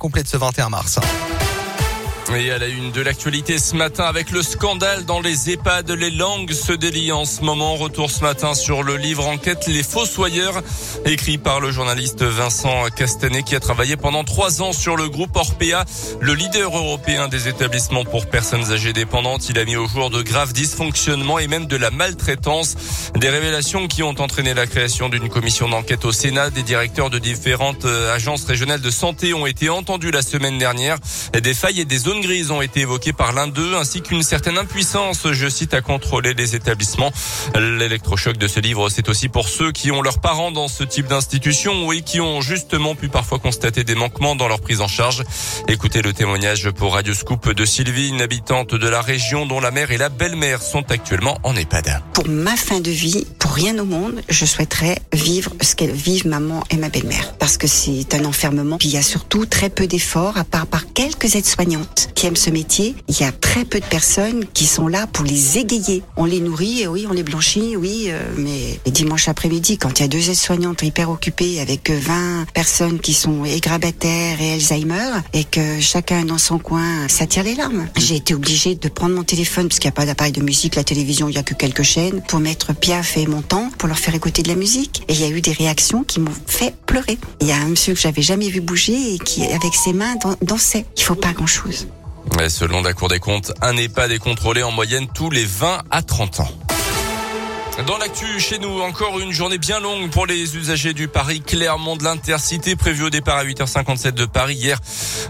complète ce 21 mars. Et à la une de l'actualité ce matin avec le scandale dans les EHPAD, les langues se délient en ce moment. Retour ce matin sur le livre enquête Les Fossoyeurs, écrit par le journaliste Vincent Castanet qui a travaillé pendant trois ans sur le groupe Orpea, le leader européen des établissements pour personnes âgées dépendantes. Il a mis au jour de graves dysfonctionnements et même de la maltraitance. Des révélations qui ont entraîné la création d'une commission d'enquête au Sénat. Des directeurs de différentes euh, agences régionales de santé ont été entendus la semaine dernière. Des failles et des zones grises ont été évoquées par l'un d'eux, ainsi qu'une certaine impuissance, je cite, à contrôler les établissements. L'électrochoc de ce livre, c'est aussi pour ceux qui ont leurs parents dans ce type d'institution et qui ont justement pu parfois constater des manquements dans leur prise en charge. Écoutez le témoignage pour Radio Scoop de Sylvie, une habitante de la région dont la mère et la belle-mère sont actuellement en EHPAD. Pour ma fin de vie, pour rien au monde, je souhaiterais vivre ce qu'elles vivent maman et ma belle-mère. Parce que c'est un enfermement. Puis il y a surtout très peu d'efforts, à part par quelques aides-soignantes qui aiment ce métier, il y a très peu de personnes qui sont là pour les égayer. On les nourrit, oui, on les blanchit, oui, euh, mais les dimanches après-midi, quand il y a deux aides-soignantes hyper occupées avec 20 personnes qui sont égrabataires et Alzheimer, et que chacun dans son coin, ça tire les larmes. J'ai été obligée de prendre mon téléphone, parce qu'il n'y a pas d'appareil de musique, la télévision, il n'y a que quelques chaînes, pour mettre Piaf et mon temps, pour leur faire écouter de la musique. Et il y a eu des réactions qui m'ont fait pleurer. Il y a un monsieur que j'avais jamais vu bouger et qui, avec ses mains, dansait. Il faut pas grand-chose. Selon la Cour des comptes, un EHPAD est contrôlé en moyenne tous les 20 à 30 ans. Dans l'actu, chez nous, encore une journée bien longue pour les usagers du Paris Clermont de l'Intercité, prévu au départ à 8h57 de Paris hier.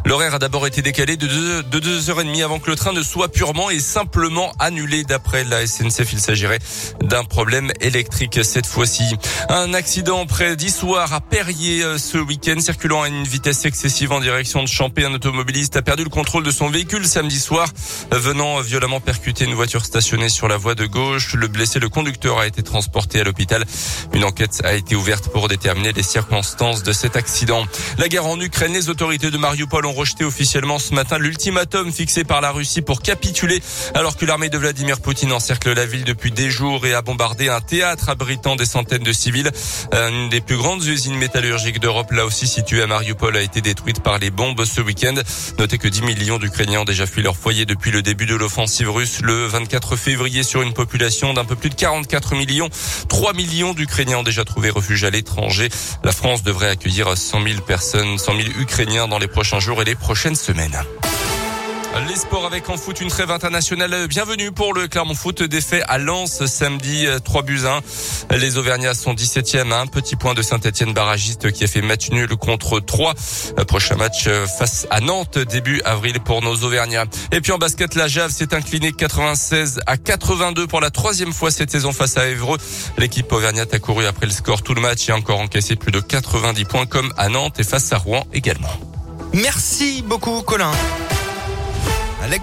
L'horaire a d'abord été décalé de 2h30 avant que le train ne soit purement et simplement annulé d'après la SNCF. Il s'agirait d'un problème électrique cette fois-ci. Un accident près d'Issoire à Perrier euh, ce week-end, circulant à une vitesse excessive en direction de Champé. Un automobiliste a perdu le contrôle de son véhicule samedi soir, venant violemment percuter une voiture stationnée sur la voie de gauche. Le blessé, le conducteur a été transporté à l'hôpital. Une enquête a été ouverte pour déterminer les circonstances de cet accident. La guerre en Ukraine, les autorités de Mariupol ont rejeté officiellement ce matin l'ultimatum fixé par la Russie pour capituler alors que l'armée de Vladimir Poutine encercle la ville depuis des jours et a bombardé un théâtre abritant des centaines de civils. Une des plus grandes usines métallurgiques d'Europe, là aussi située à Mariupol, a été détruite par les bombes ce week-end. Notez que 10 millions d'Ukrainiens ont déjà fui leur foyer depuis le début de l'offensive russe le 24 février sur une population d'un peu plus de 44 millions. 3 millions d'Ukrainiens ont déjà trouvé refuge à l'étranger. La France devrait accueillir 100 000 personnes, 100 000 Ukrainiens dans les prochains jours et les prochaines semaines. Les sports avec en foot une trêve internationale. Bienvenue pour le Clermont Foot défait à Lens samedi 3 buts 1. Les Auvergnats sont 17e à un petit point de Saint-Etienne barragiste qui a fait match nul contre 3. Prochain match face à Nantes début avril pour nos Auvergnats. Et puis en basket, la Jave s'est inclinée 96 à 82 pour la troisième fois cette saison face à Évreux. L'équipe auvergnate a couru après le score tout le match et a encore encaissé plus de 90 points comme à Nantes et face à Rouen également. Merci beaucoup Colin.